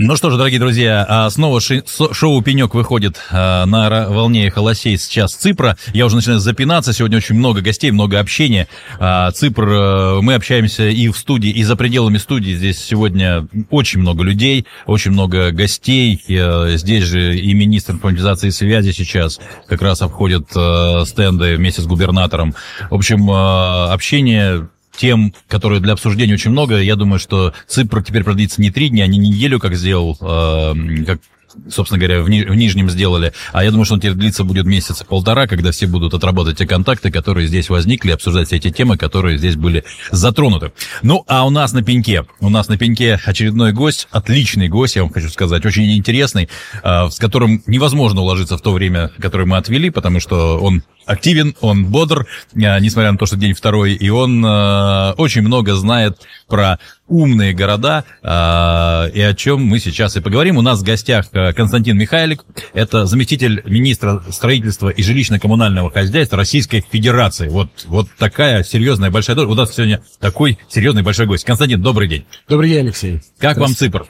Ну что ж, дорогие друзья, а, снова шоу «Пенек» выходит а, на волне холосей сейчас Ципра. Я уже начинаю запинаться, сегодня очень много гостей, много общения. А, Ципр, э, мы общаемся и в студии, и за пределами студии. Здесь сегодня очень много людей, очень много гостей. Э, Здесь же и министр информатизации и связи сейчас как раз обходит э, стенды вместе с губернатором. В общем, общение тем, которые для обсуждения очень много. Я думаю, что Ципр теперь продлится не три дня, а не неделю, как сделал, э, как собственно говоря, в, Ни- в Нижнем сделали. А я думаю, что он теперь длится будет месяца полтора, когда все будут отрабатывать те контакты, которые здесь возникли, обсуждать все эти темы, которые здесь были затронуты. Ну, а у нас на пеньке, у нас на пеньке очередной гость, отличный гость, я вам хочу сказать, очень интересный, э, с которым невозможно уложиться в то время, которое мы отвели, потому что он активен, он бодр, э, несмотря на то, что день второй, и он э, очень много знает про умные города, э, и о чем мы сейчас и поговорим. У нас в гостях Константин Михайлик, это заместитель министра строительства и жилищно-коммунального хозяйства Российской Федерации. Вот, вот такая серьезная большая. У нас сегодня такой серьезный большой гость. Константин, добрый день. Добрый день, Алексей. Как вам Ципр?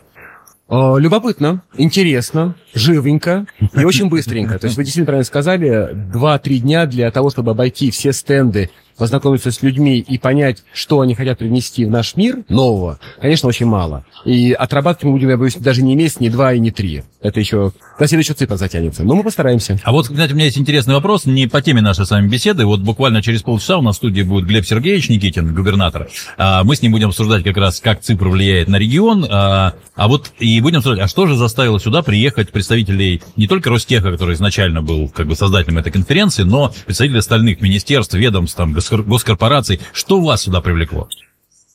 Э, Любопытно, интересно, живенько и очень быстренько. То есть вы действительно правильно сказали, 2-3 дня для того, чтобы обойти все стенды, познакомиться с людьми и понять, что они хотят привнести в наш мир нового, конечно, очень мало. И отрабатывать мы будем, я боюсь, даже не месяц, не два и не три. Это еще... На следующий цифр затянется. Но мы постараемся. А вот, кстати, у меня есть интересный вопрос, не по теме нашей с вами беседы. Вот буквально через полчаса у нас в студии будет Глеб Сергеевич Никитин, губернатор. А, Мы с ним будем обсуждать как раз, как Ципр влияет на регион. А а вот и будем обсуждать, а что же заставило сюда приехать представителей не только Ростеха, который изначально был как бы создателем этой конференции, но представителей остальных министерств, ведомств, там, госкорпораций. Что вас сюда привлекло?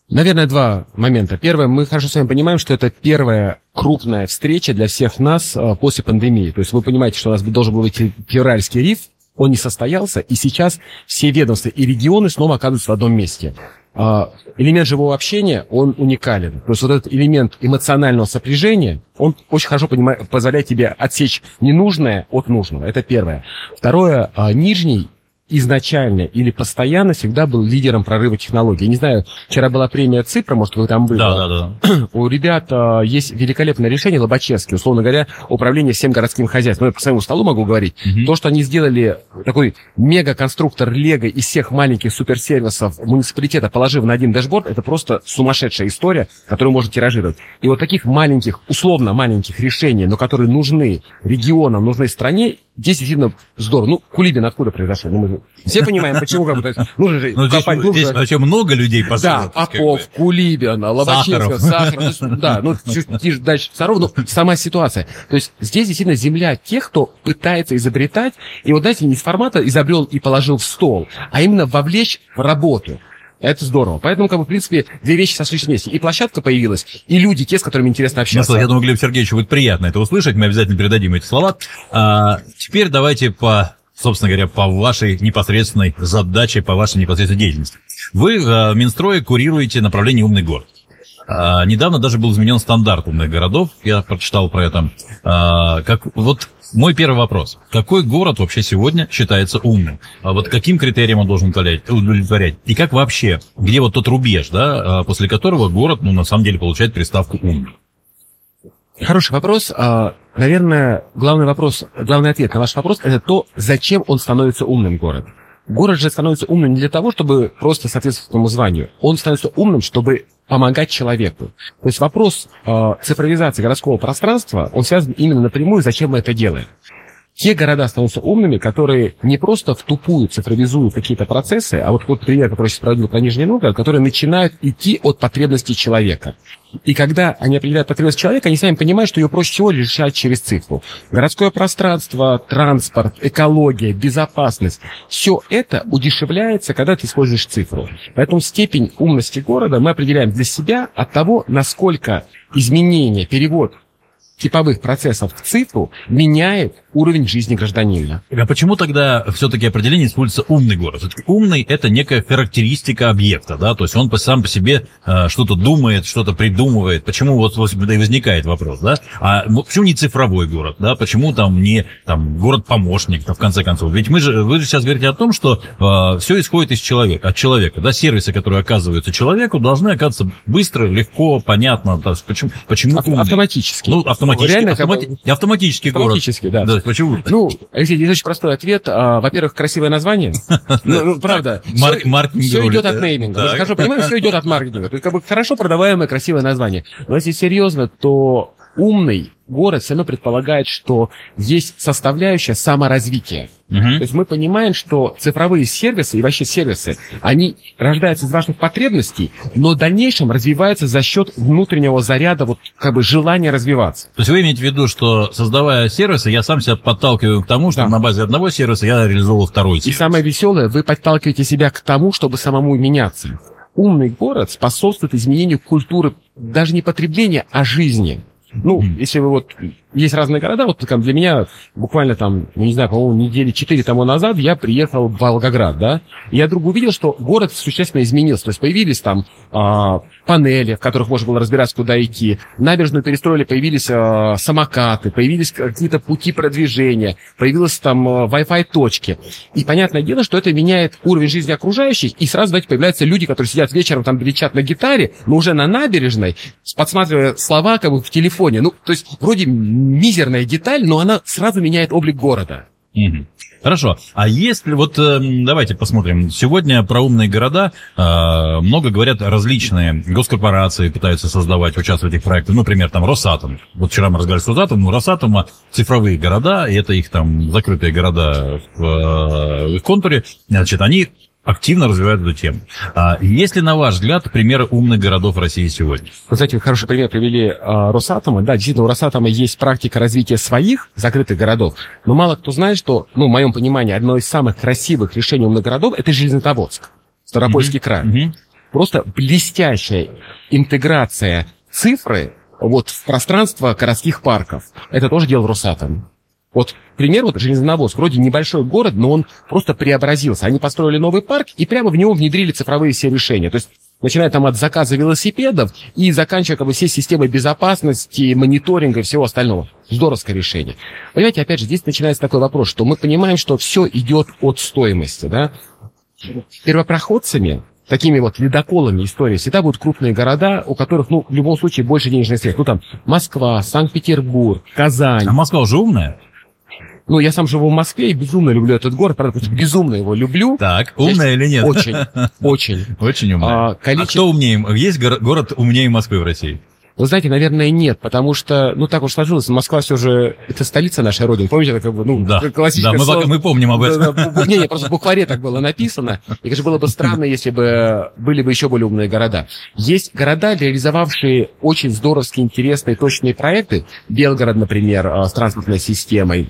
Наверное, два момента. Первое, мы хорошо с вами понимаем, что это первая крупная встреча для всех нас э, после пандемии. То есть вы понимаете, что у нас должен был быть февральский риф, он не состоялся, и сейчас все ведомства и регионы снова оказываются в одном месте. А, Элемент живого общения, он уникален. То есть вот этот элемент эмоционального сопряжения, он очень хорошо понима- позволяет тебе отсечь ненужное от нужного. Это первое. Второе, а, Нижний изначально или постоянно всегда был лидером прорыва технологий. Я не знаю, вчера была премия ЦИПРа, может, вы там были. Да, да, да. У ребят а, есть великолепное решение, Лобачевский, условно говоря, управление всем городским хозяйством. Ну, я по своему столу могу говорить. Мгм. То, что они сделали такой мега-конструктор Лего из всех маленьких суперсервисов муниципалитета, положив на один дэшборд, это просто сумасшедшая история, которую можно тиражировать. И вот таких маленьких, условно маленьких решений, но которые нужны регионам, нужны стране, здесь действительно здорово. Ну, Кулибин откуда произошел? Ну, мы все понимаем, почему как бы, нужно же Ну, здесь, здесь вообще много людей по Да, Попов, бы. Кулибина, Лобачевского, Сахаров. Сахаров. ну, Да, ну, чуть чуть дальше Саров, ну, сама ситуация. То есть здесь действительно земля тех, кто пытается изобретать, и вот, знаете, не с формата изобрел и положил в стол, а именно вовлечь в работу. Это здорово. Поэтому, как бы, в принципе, две вещи сошлись вместе. И площадка появилась, и люди, те, с которыми интересно Ну общаться. что, я думаю, Глеб Сергеевичу будет приятно это услышать. Мы обязательно передадим эти слова. А, теперь давайте по, собственно говоря, по вашей непосредственной задаче, по вашей непосредственной деятельности. Вы в Минстрое курируете направление «Умный город». А, недавно даже был изменен стандарт умных городов, я прочитал про это. А, как, вот мой первый вопрос. Какой город вообще сегодня считается умным? А вот каким критериям он должен удовлетворять? И как вообще, где вот тот рубеж, да, а, после которого город, ну, на самом деле, получает приставку «умный»? Хороший вопрос. А, Наверное, главный вопрос, главный ответ на ваш вопрос – это то, зачем он становится умным город. Город же становится умным не для того, чтобы просто соответствовать этому званию. Он становится умным, чтобы помогать человеку. То есть вопрос э, цифровизации городского пространства, он связан именно напрямую, зачем мы это делаем. Те города становятся умными, которые не просто в тупую цифровизуют какие-то процессы, а вот вот пример, который сейчас проводил про Нижний Новгород, которые начинают идти от потребностей человека. И когда они определяют потребность человека, они сами понимают, что ее проще всего решать через цифру. Городское пространство, транспорт, экология, безопасность. Все это удешевляется, когда ты используешь цифру. Поэтому степень умности города мы определяем для себя от того, насколько изменение, перевод типовых процессов в цифру меняет уровень жизни гражданина. А почему тогда все-таки определение используется умный город? Все-таки умный – это некая характеристика объекта, да, то есть он сам по себе э, что-то думает, что-то придумывает. Почему вот, вот и возникает вопрос, да? А почему не цифровой город, да? Почему там не там город-помощник, в конце концов? Ведь мы же, вы же сейчас говорите о том, что э, все исходит из человека, от человека, да, сервисы, которые оказываются человеку, должны оказываться быстро, легко, понятно. Есть, почему, почему Ав- автоматически. Ну, автоматически. Реально, автомати- как автоматический город. Автоматически, да. Да, почему? Ну, Алексей, здесь очень простой ответ. А, во-первых, красивое название. Ну, ну, правда. Марк- маркетинг Все идет от нейминга. Же хорошо понимаем, все идет от маркетинга. То есть, как бы хорошо продаваемое красивое название. Но если серьезно, то умный город все равно предполагает, что есть составляющая саморазвития. Мгм. То есть мы понимаем, что цифровые сервисы и вообще сервисы, они рождаются из ваших потребностей, но в дальнейшем развиваются за счет внутреннего заряда, вот как бы желания развиваться. То есть вы имеете в виду, что создавая сервисы, я сам себя подталкиваю к тому, что Да. на базе одного сервиса я реализовал второй И сервис. самое веселое, вы подталкиваете себя к тому, чтобы самому меняться. Умный город способствует изменению культуры даже не потребления, а жизни. Ну, если вы вот... Есть разные города, вот там для меня буквально там, не знаю, по-моему, недели четыре тому назад я приехал в Волгоград, да, и я вдруг увидел, что город существенно изменился. То есть появились там а, панели, в которых можно было разбираться, куда идти. Набережную перестроили, появились а, самокаты, появились какие-то пути продвижения, появились там а, Wi-Fi точки. И понятное дело, что это меняет уровень жизни окружающих, и сразу, знаете, появляются люди, которые сидят вечером, там, кричат на гитаре, но уже на набережной, подсматривая слова как бы в телефоне. Ну, то есть вроде мизерная деталь, но она сразу меняет облик города. Хорошо. А если вот эм, давайте посмотрим. Сегодня про умные города э, много говорят различные госкорпорации пытаются создавать, участвовать в этих проектах. Ну, Например, там Росатом. Вот вчера мы разговаривали с Росатомом. У Росатома цифровые города, и это их там закрытые города в, э, в контуре. Значит, они активно развивают эту тему. А есть ли, на ваш взгляд, примеры умных городов России сегодня? Вы знаете, хороший пример привели а, Росатома. Да, действительно, у Росатома есть практика развития своих закрытых городов, но мало кто знает, что, ну, в моем понимании, одно из самых красивых решений умных городов – это Железнодорожск, Ставропольский край. Мгм. Просто блестящая интеграция цифры вот в пространство городских парков. Это тоже делал Росатом. Вот пример, вот Железноводск, вроде небольшой город, но он просто преобразился. Они построили новый парк и прямо в него внедрили цифровые все решения. То есть начиная там от заказа велосипедов и заканчивая как бы всей системой безопасности, мониторинга и всего остального. Здоровское решение. Понимаете, опять же, здесь начинается такой вопрос, что мы понимаем, что все идет от стоимости, да. Первопроходцами такими вот ледоколами истории всегда будут крупные города, у которых, ну, в любом случае больше денежных средств. Ну, там, Москва, Санкт-Петербург, Казань. А Москва уже умная? Ну, я сам живу в Москве и безумно люблю этот город, правда, безумно его люблю. Так, умная или нет? Очень, очень. Очень умная. А, А количество... кто умнее? Есть горо- город умнее Москвы в России? Вы знаете, наверное, нет, потому что, ну, так уж сложилось, Москва все же, это столица нашей Родины. Помните, это как бы, ну, Да, классическое да мы, слово. мы помним об этом. Не, не, просто в букваре так было написано. И, конечно, было бы странно, если бы были бы еще более умные города. Есть города, реализовавшие очень здоровские, интересные, точные проекты. Белгород, например, э, с транспортной системой.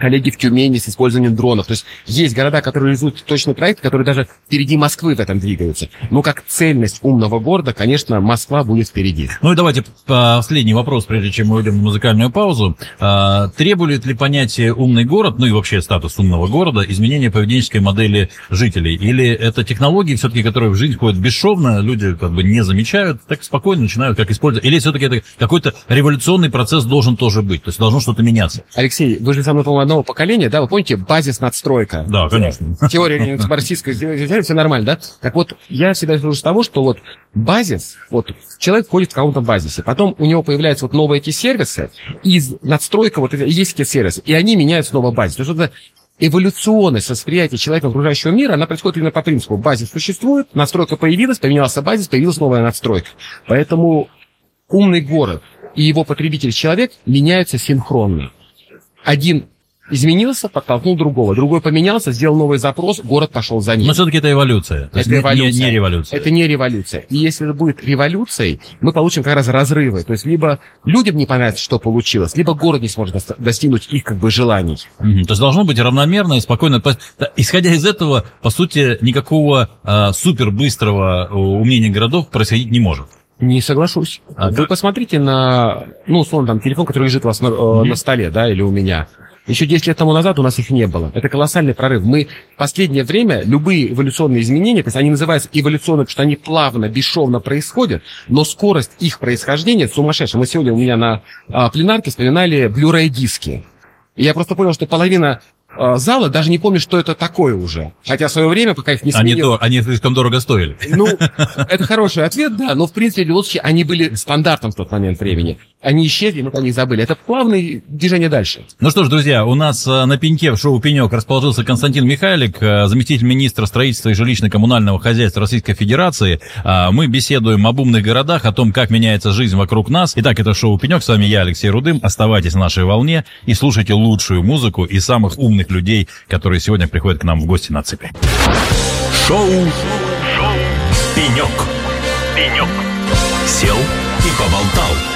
Коллеги в Тюмени с использованием дронов. То есть есть города, которые реализуют точный проект, которые даже впереди Москвы в этом двигаются. Но как цельность умного города, конечно, Москва будет впереди. Ну и давайте последний вопрос, прежде чем мы уйдем на музыкальную паузу. А, требует ли понятие «умный город», ну и вообще статус умного города, изменения поведенческой модели жителей? Или это технологии, все-таки, которые в жизнь входят бесшовно, люди как бы не замечают, так спокойно начинают как использовать? Или все-таки это какой-то революционный процесс должен тоже быть, то есть должно что-то меняться? Алексей, вы же со мной, по-моему, одного поколения, да? Вы помните базис надстройка? Да, конечно. Теория марксистская, все нормально, да? Так вот, я всегда слышу с того, что вот базис, вот человек входит в каком-то базисе, потом у него появляются вот новые эти сервисы, и надстройка, вот есть эти сервисы, и они меняют снова базис. То есть это эволюционность восприятия человека окружающего мира, она происходит именно по принципу. Базис существует, надстройка появилась, поменялся базис, появилась новая надстройка. Поэтому умный город и его потребитель человек меняются синхронно. Один изменился, подтолкнул другого. Другой поменялся, сделал новый запрос, город пошел за ним. Но все-таки это эволюция. То Это не- эволюция. Не, не революция. Это не революция. И если это будет революцией, мы получим как раз разрывы. То есть либо людям не понравится, что получилось, либо город не сможет достигнуть их как бы желаний. Мгм. То есть должно быть равномерно и спокойно. Да, Исходя из этого, по сути, никакого а, супербыстрого а, умения городов происходить не может. Не соглашусь. А Вы как? посмотрите на, ну, условно, там, телефон, который лежит у вас на, э, на столе, да, или у меня. Еще 10 лет тому назад у нас их не было. Это колоссальный прорыв. Мы в последнее время любые эволюционные изменения, то есть они называются эволюционные, потому что они плавно, бесшовно происходят, но скорость их происхождения сумасшедшая. Мы сегодня у меня на а, пленарке вспоминали Blu-ray диски. И я просто понял, что половина а, зала даже не помнит, что это такое уже. Хотя в свое время, пока их не Они, сменил... дор- они слишком дорого стоили. Ну, это хороший ответ, да, но в принципе, случае, они были стандартом в тот момент времени. Они исчезли, мы про них забыли. Это плавное движение дальше. Ну что ж, друзья, у нас э, на пеньке в шоу «Пенек» расположился Константин Михайлик, э, заместитель министра строительства и жилищно-коммунального хозяйства Российской Федерации. А, Мы беседуем об умных городах, о том, как меняется жизнь вокруг нас. Итак, это шоу «Пенек». С вами я, Алексей Рудым. Оставайтесь на нашей волне и слушайте лучшую музыку и самых умных людей, которые сегодня приходят к нам в гости на цепи. Шоу. Шоу. Пенек. Пенек. Сел и поболтал.